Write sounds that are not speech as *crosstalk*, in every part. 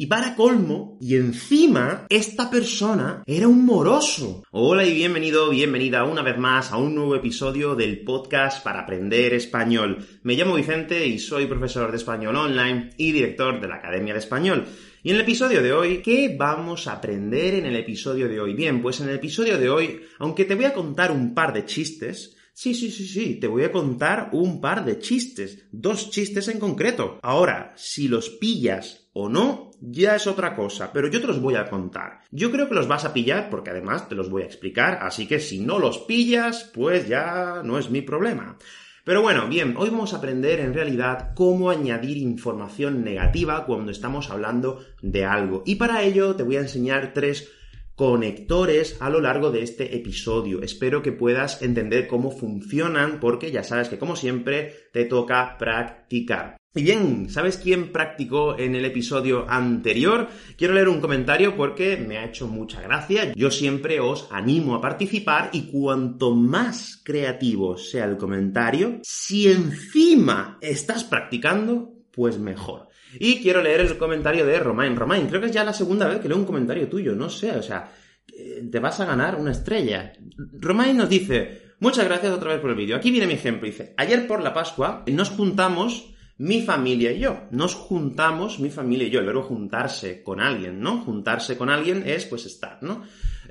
Y para colmo, y encima, esta persona era un moroso. Hola y bienvenido, bienvenida una vez más a un nuevo episodio del podcast para aprender español. Me llamo Vicente y soy profesor de español online y director de la Academia de Español. Y en el episodio de hoy, ¿qué vamos a aprender en el episodio de hoy? Bien, pues en el episodio de hoy, aunque te voy a contar un par de chistes, Sí, sí, sí, sí, te voy a contar un par de chistes, dos chistes en concreto. Ahora, si los pillas o no, ya es otra cosa, pero yo te los voy a contar. Yo creo que los vas a pillar porque además te los voy a explicar, así que si no los pillas, pues ya no es mi problema. Pero bueno, bien, hoy vamos a aprender en realidad cómo añadir información negativa cuando estamos hablando de algo. Y para ello te voy a enseñar tres conectores a lo largo de este episodio. Espero que puedas entender cómo funcionan porque ya sabes que como siempre te toca practicar. Y bien, ¿sabes quién practicó en el episodio anterior? Quiero leer un comentario porque me ha hecho mucha gracia. Yo siempre os animo a participar y cuanto más creativo sea el comentario, si encima estás practicando, pues mejor. Y quiero leer el comentario de Romain. Romain, creo que es ya la segunda vez que leo un comentario tuyo, no sé, o sea, eh, te vas a ganar una estrella. Romain nos dice, muchas gracias otra vez por el vídeo. Aquí viene mi ejemplo, dice, ayer por la Pascua nos juntamos mi familia y yo. Nos juntamos, mi familia y yo. El verbo juntarse con alguien, ¿no? Juntarse con alguien es pues estar, ¿no?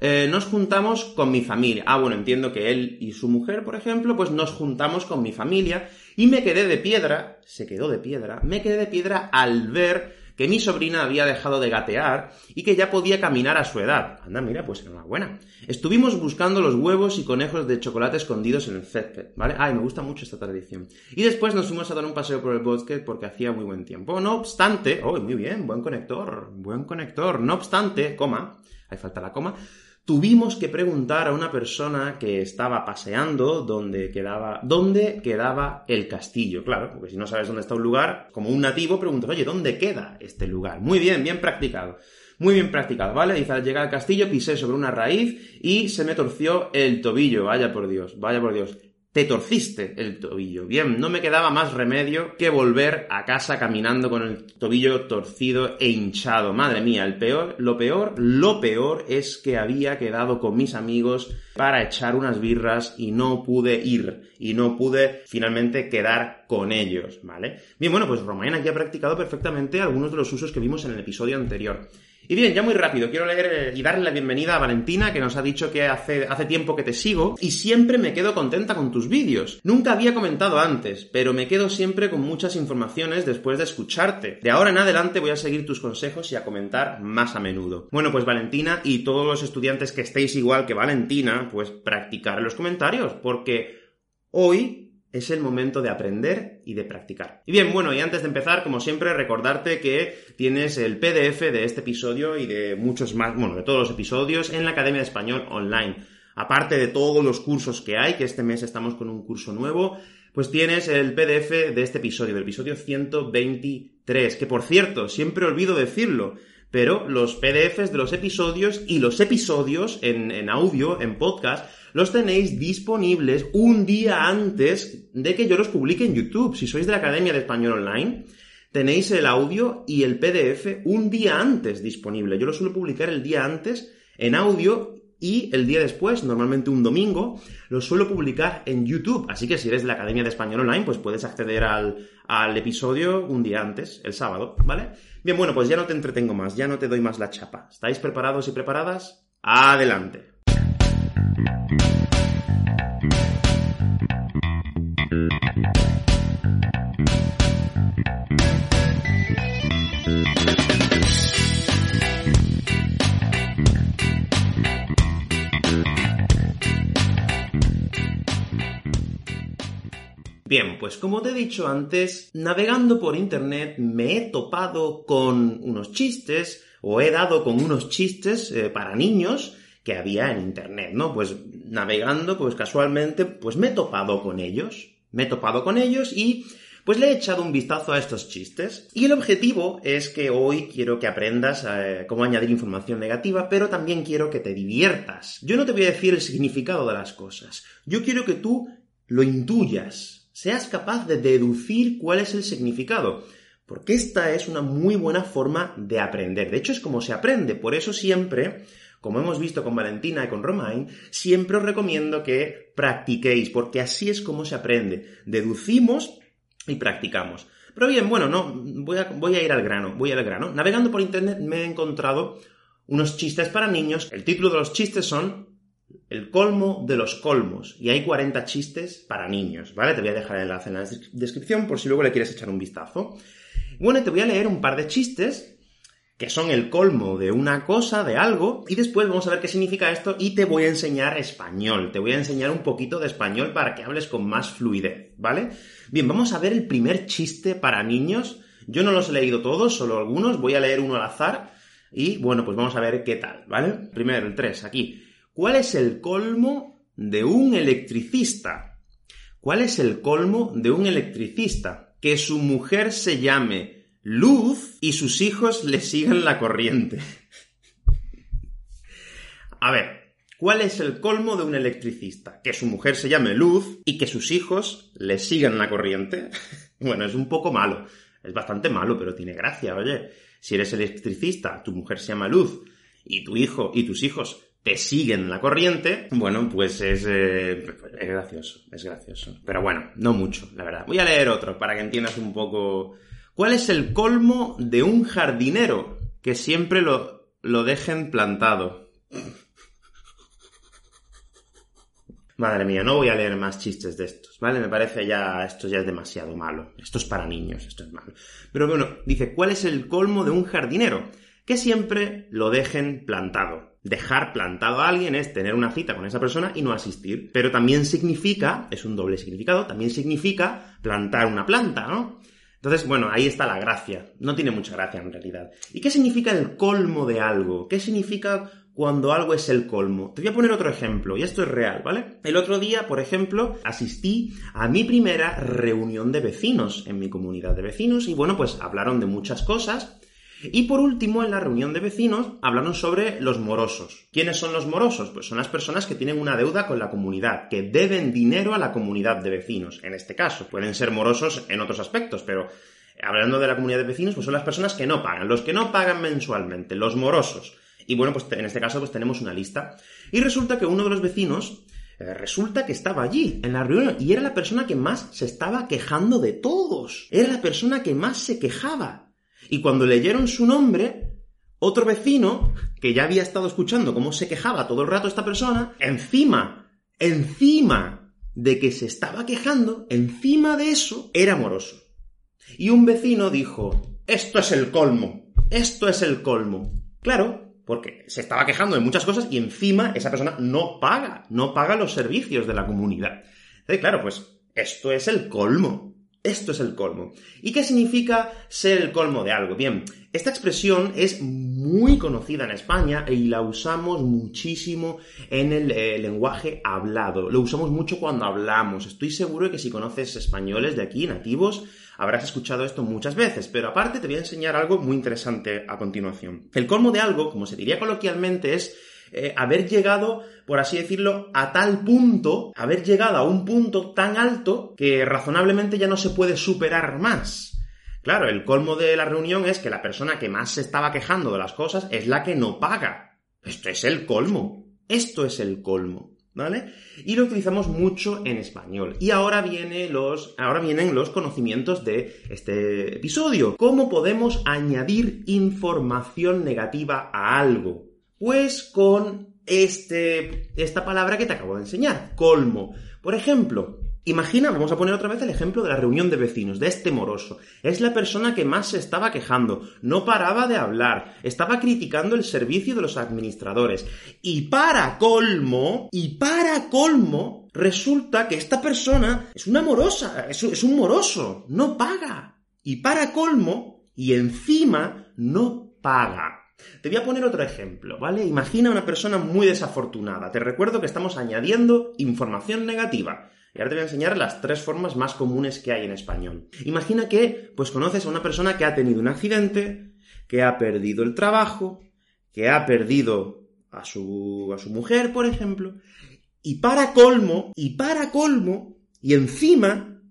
Eh, nos juntamos con mi familia. Ah, bueno, entiendo que él y su mujer, por ejemplo, pues nos juntamos con mi familia y me quedé de piedra, se quedó de piedra, me quedé de piedra al ver que mi sobrina había dejado de gatear y que ya podía caminar a su edad. Anda, mira, pues enhorabuena. Estuvimos buscando los huevos y conejos de chocolate escondidos en el césped, ¿vale? Ay, me gusta mucho esta tradición. Y después nos fuimos a dar un paseo por el bosque porque hacía muy buen tiempo. No obstante, oh, muy bien, buen conector, buen conector. No obstante, coma, ahí falta la coma, tuvimos que preguntar a una persona que estaba paseando dónde quedaba, dónde quedaba el castillo. Claro, porque si no sabes dónde está un lugar, como un nativo preguntas, oye, ¿dónde queda este lugar? Muy bien, bien practicado. Muy bien practicado, ¿vale? Dice, al llegar al castillo pisé sobre una raíz y se me torció el tobillo. Vaya por Dios, vaya por Dios te torciste el tobillo. Bien, no me quedaba más remedio que volver a casa caminando con el tobillo torcido e hinchado. Madre mía, el peor, lo peor, lo peor es que había quedado con mis amigos para echar unas birras y no pude ir y no pude finalmente quedar con ellos, ¿vale? Bien, bueno, pues Romain aquí ha practicado perfectamente algunos de los usos que vimos en el episodio anterior. Y bien, ya muy rápido, quiero leer y darle la bienvenida a Valentina, que nos ha dicho que hace, hace tiempo que te sigo y siempre me quedo contenta con tus vídeos. Nunca había comentado antes, pero me quedo siempre con muchas informaciones después de escucharte. De ahora en adelante voy a seguir tus consejos y a comentar más a menudo. Bueno, pues Valentina y todos los estudiantes que estéis igual que Valentina, pues practicar los comentarios, porque hoy es el momento de aprender y de practicar. Y bien, bueno, y antes de empezar, como siempre, recordarte que tienes el PDF de este episodio y de muchos más, bueno, de todos los episodios en la Academia de Español Online. Aparte de todos los cursos que hay, que este mes estamos con un curso nuevo, pues tienes el PDF de este episodio, del episodio 123, que por cierto, siempre olvido decirlo, pero los PDFs de los episodios y los episodios en, en audio, en podcast, los tenéis disponibles un día antes de que yo los publique en YouTube. Si sois de la Academia de Español Online, tenéis el audio y el PDF un día antes disponible. Yo lo suelo publicar el día antes en audio y el día después, normalmente un domingo, lo suelo publicar en YouTube. Así que si eres de la Academia de Español Online, pues puedes acceder al, al episodio un día antes, el sábado, ¿vale? Bien, bueno, pues ya no te entretengo más, ya no te doy más la chapa. ¿Estáis preparados y preparadas? Adelante. Bien, pues como te he dicho antes, navegando por Internet me he topado con unos chistes o he dado con unos chistes eh, para niños que había en Internet, ¿no? Pues navegando, pues casualmente, pues me he topado con ellos. Me he topado con ellos y pues le he echado un vistazo a estos chistes. Y el objetivo es que hoy quiero que aprendas eh, cómo añadir información negativa, pero también quiero que te diviertas. Yo no te voy a decir el significado de las cosas. Yo quiero que tú lo intuyas, seas capaz de deducir cuál es el significado. Porque esta es una muy buena forma de aprender. De hecho, es como se aprende. Por eso siempre como hemos visto con Valentina y con Romain, siempre os recomiendo que practiquéis, porque así es como se aprende. Deducimos y practicamos. Pero bien, bueno, no, voy a, voy a ir al grano, voy al grano. Navegando por internet me he encontrado unos chistes para niños. El título de los chistes son El colmo de los colmos. Y hay 40 chistes para niños, ¿vale? Te voy a dejar el enlace en la descripción por si luego le quieres echar un vistazo. Bueno, te voy a leer un par de chistes que son el colmo de una cosa, de algo, y después vamos a ver qué significa esto y te voy a enseñar español, te voy a enseñar un poquito de español para que hables con más fluidez, ¿vale? Bien, vamos a ver el primer chiste para niños. Yo no los he leído todos, solo algunos, voy a leer uno al azar y bueno, pues vamos a ver qué tal, ¿vale? Primero, el 3, aquí. ¿Cuál es el colmo de un electricista? ¿Cuál es el colmo de un electricista? Que su mujer se llame luz y sus hijos le sigan la corriente. *laughs* A ver, ¿cuál es el colmo de un electricista? Que su mujer se llame Luz y que sus hijos le sigan la corriente. *laughs* Bueno, es un poco malo. Es bastante malo, pero tiene gracia, oye. Si eres electricista, tu mujer se llama Luz y tu hijo y tus hijos te siguen la corriente, bueno, pues es, eh, es gracioso, es gracioso. Pero bueno, no mucho, la verdad. Voy a leer otro para que entiendas un poco ¿Cuál es el colmo de un jardinero que siempre lo, lo dejen plantado? Madre mía, no voy a leer más chistes de estos, ¿vale? Me parece ya, esto ya es demasiado malo. Esto es para niños, esto es malo. Pero bueno, dice, ¿cuál es el colmo de un jardinero? Que siempre lo dejen plantado. Dejar plantado a alguien es tener una cita con esa persona y no asistir. Pero también significa, es un doble significado, también significa plantar una planta, ¿no? Entonces, bueno, ahí está la gracia. No tiene mucha gracia en realidad. ¿Y qué significa el colmo de algo? ¿Qué significa cuando algo es el colmo? Te voy a poner otro ejemplo, y esto es real, ¿vale? El otro día, por ejemplo, asistí a mi primera reunión de vecinos en mi comunidad de vecinos y bueno, pues hablaron de muchas cosas y por último, en la reunión de vecinos, hablaron sobre los morosos. ¿Quiénes son los morosos? Pues son las personas que tienen una deuda con la comunidad, que deben dinero a la comunidad de vecinos, en este caso. Pueden ser morosos en otros aspectos, pero hablando de la comunidad de vecinos, pues son las personas que no pagan, los que no pagan mensualmente, los morosos. Y bueno, pues en este caso pues tenemos una lista. Y resulta que uno de los vecinos eh, resulta que estaba allí, en la reunión, y era la persona que más se estaba quejando de todos. Era la persona que más se quejaba. Y cuando leyeron su nombre, otro vecino, que ya había estado escuchando cómo se quejaba todo el rato esta persona, encima, encima de que se estaba quejando, encima de eso, era amoroso. Y un vecino dijo, esto es el colmo, esto es el colmo. Claro, porque se estaba quejando de muchas cosas y encima esa persona no paga, no paga los servicios de la comunidad. Entonces, claro, pues esto es el colmo. Esto es el colmo. ¿Y qué significa ser el colmo de algo? Bien, esta expresión es muy conocida en España y la usamos muchísimo en el eh, lenguaje hablado. Lo usamos mucho cuando hablamos. Estoy seguro de que si conoces españoles de aquí, nativos, habrás escuchado esto muchas veces, pero aparte te voy a enseñar algo muy interesante a continuación. El colmo de algo, como se diría coloquialmente, es eh, haber llegado, por así decirlo, a tal punto, haber llegado a un punto tan alto que razonablemente ya no se puede superar más. Claro, el colmo de la reunión es que la persona que más se estaba quejando de las cosas es la que no paga. Esto es el colmo. Esto es el colmo. ¿Vale? Y lo utilizamos mucho en español. Y ahora, viene los, ahora vienen los conocimientos de este episodio. ¿Cómo podemos añadir información negativa a algo? Pues con este, esta palabra que te acabo de enseñar, colmo. Por ejemplo, Imagina, vamos a poner otra vez el ejemplo de la reunión de vecinos, de este moroso. Es la persona que más se estaba quejando, no paraba de hablar, estaba criticando el servicio de los administradores. Y para colmo, y para colmo, resulta que esta persona es una morosa, es, es un moroso, no paga. Y para colmo, y encima, no paga. Te voy a poner otro ejemplo, ¿vale? Imagina una persona muy desafortunada. Te recuerdo que estamos añadiendo información negativa. Y ahora te voy a enseñar las tres formas más comunes que hay en español. Imagina que, pues conoces a una persona que ha tenido un accidente, que ha perdido el trabajo, que ha perdido a su, a su mujer, por ejemplo, y para colmo, y para colmo, y encima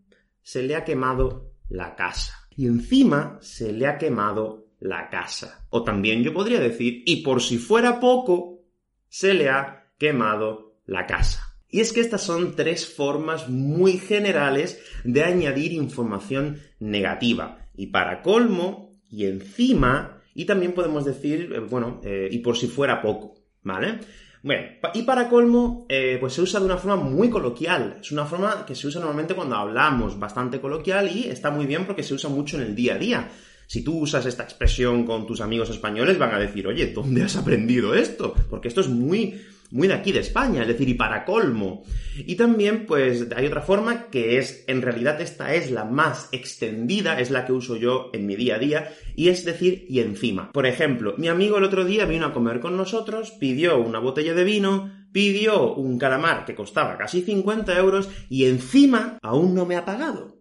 se le ha quemado la casa. Y encima se le ha quemado la casa. O también yo podría decir, y por si fuera poco, se le ha quemado la casa. Y es que estas son tres formas muy generales de añadir información negativa. Y para colmo, y encima, y también podemos decir, eh, bueno, eh, y por si fuera poco, ¿vale? Bueno, y para colmo, eh, pues se usa de una forma muy coloquial. Es una forma que se usa normalmente cuando hablamos, bastante coloquial y está muy bien porque se usa mucho en el día a día. Si tú usas esta expresión con tus amigos españoles, van a decir, oye, ¿dónde has aprendido esto? Porque esto es muy, muy de aquí de España, es decir, y para colmo. Y también, pues, hay otra forma que es, en realidad, esta es la más extendida, es la que uso yo en mi día a día, y es decir, y encima. Por ejemplo, mi amigo el otro día vino a comer con nosotros, pidió una botella de vino, pidió un calamar que costaba casi 50 euros, y encima aún no me ha pagado.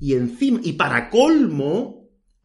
Y encima, y para colmo,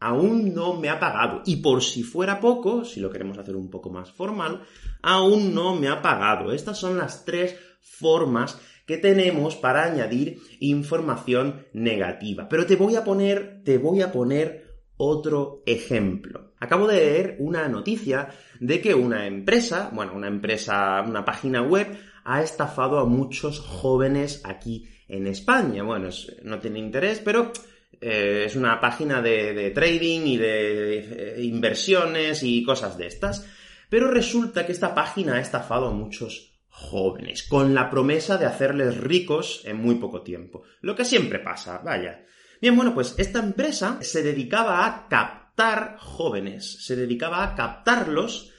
aún no me ha pagado. Y por si fuera poco, si lo queremos hacer un poco más formal, aún no me ha pagado. Estas son las tres formas que tenemos para añadir información negativa. Pero te voy a poner, te voy a poner otro ejemplo. Acabo de leer una noticia de que una empresa, bueno, una empresa, una página web, ha estafado a muchos jóvenes aquí en España. Bueno, no tiene interés, pero eh, es una página de, trading y de, eh, inversiones y cosas de estas. Pero resulta que esta página ha estafado a muchos jóvenes, con la promesa de hacerles ricos en muy poco tiempo. Lo que siempre pasa, vaya. Bien, bueno, pues esta empresa se dedicaba a captar jóvenes, se dedicaba a captarlos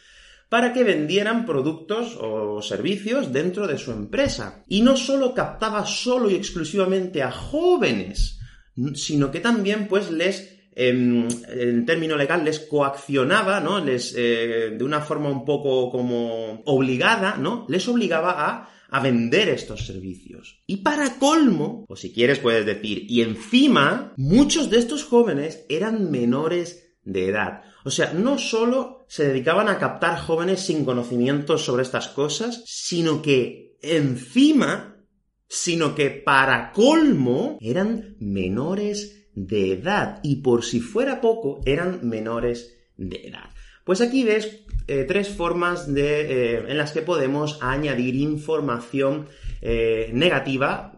para que vendieran productos o servicios dentro de su empresa. Y no solo captaba solo y exclusivamente a jóvenes, sino que también pues les em, en, término legal les coaccionaba, ¿no? Les, eh, de una forma un poco como obligada, ¿no? Les obligaba a, a vender estos servicios. Y para colmo, o si quieres puedes decir, y encima, muchos de estos jóvenes eran menores de edad. O sea, no solo se dedicaban a captar jóvenes sin conocimientos sobre estas cosas, sino que encima sino que para colmo eran menores de edad y por si fuera poco eran menores de edad. Pues aquí ves eh, tres formas de, eh, en las que podemos añadir información eh, negativa.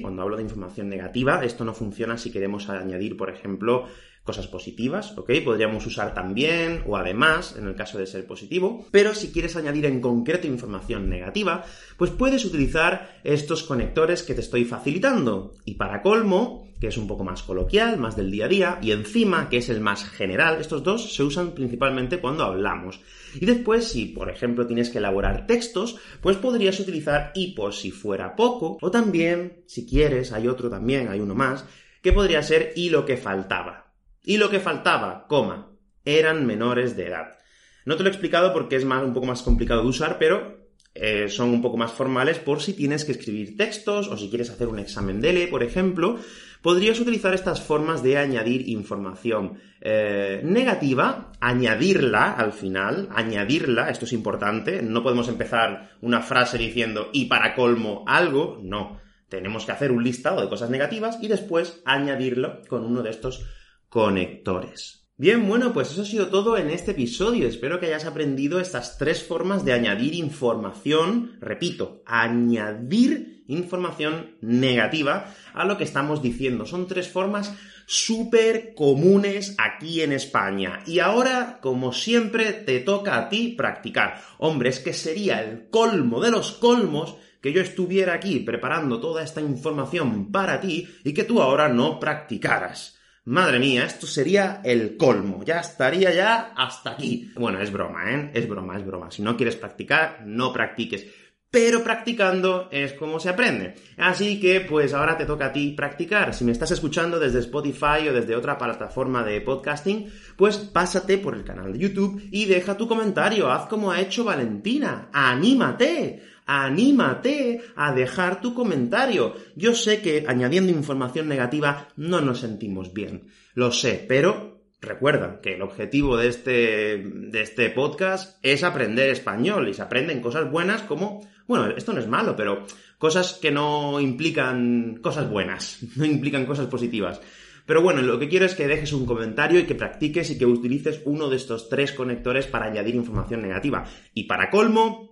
Cuando hablo de información negativa, esto no funciona si queremos añadir, por ejemplo, cosas positivas, ¿ok? Podríamos usar también o además, en el caso de ser positivo, pero si quieres añadir en concreto información negativa, pues puedes utilizar estos conectores que te estoy facilitando. Y para colmo, que es un poco más coloquial, más del día a día, y encima, que es el más general, estos dos se usan principalmente cuando hablamos. Y después, si por ejemplo tienes que elaborar textos, pues podrías utilizar y por si fuera poco, o también, si quieres, hay otro también, hay uno más, que podría ser y lo que faltaba. Y lo que faltaba, coma, eran menores de edad. No te lo he explicado porque es un poco más complicado de usar, pero eh, son un poco más formales por si tienes que escribir textos o si quieres hacer un examen DELE, por ejemplo, podrías utilizar estas formas de añadir información eh, negativa, añadirla al final, añadirla, esto es importante, no podemos empezar una frase diciendo y para colmo algo, no, tenemos que hacer un listado de cosas negativas y después añadirlo con uno de estos conectores. Bien, bueno, pues eso ha sido todo en este episodio. Espero que hayas aprendido estas tres formas de añadir información, repito, añadir información negativa a lo que estamos diciendo. Son tres formas súper comunes aquí en España. Y ahora, como siempre, te toca a ti practicar. Hombre, es que sería el colmo de los colmos que yo estuviera aquí preparando toda esta información para ti y que tú ahora no practicaras. Madre mía, esto sería el colmo. Ya estaría ya hasta aquí. Bueno, es broma, ¿eh? Es broma, es broma. Si no quieres practicar, no practiques pero practicando es como se aprende. Así que pues ahora te toca a ti practicar. Si me estás escuchando desde Spotify o desde otra plataforma de podcasting, pues pásate por el canal de YouTube y deja tu comentario. Haz como ha hecho Valentina. ¡Anímate! Anímate a dejar tu comentario. Yo sé que añadiendo información negativa no nos sentimos bien, lo sé, pero recuerda que el objetivo de este, de este podcast es aprender español y se aprenden cosas buenas como bueno, esto no es malo, pero cosas que no implican cosas buenas, *laughs* no implican cosas positivas. Pero bueno, lo que quiero es que dejes un comentario y que practiques y que utilices uno de estos tres conectores para añadir información negativa. Y para colmo,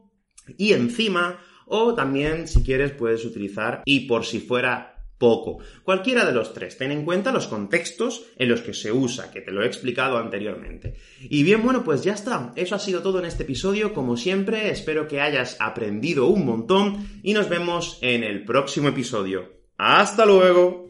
y encima, o también si quieres puedes utilizar y por si fuera poco. Cualquiera de los tres. Ten en cuenta los contextos en los que se usa, que te lo he explicado anteriormente. Y bien, bueno, pues ya está. Eso ha sido todo en este episodio. Como siempre, espero que hayas aprendido un montón y nos vemos en el próximo episodio. ¡Hasta luego!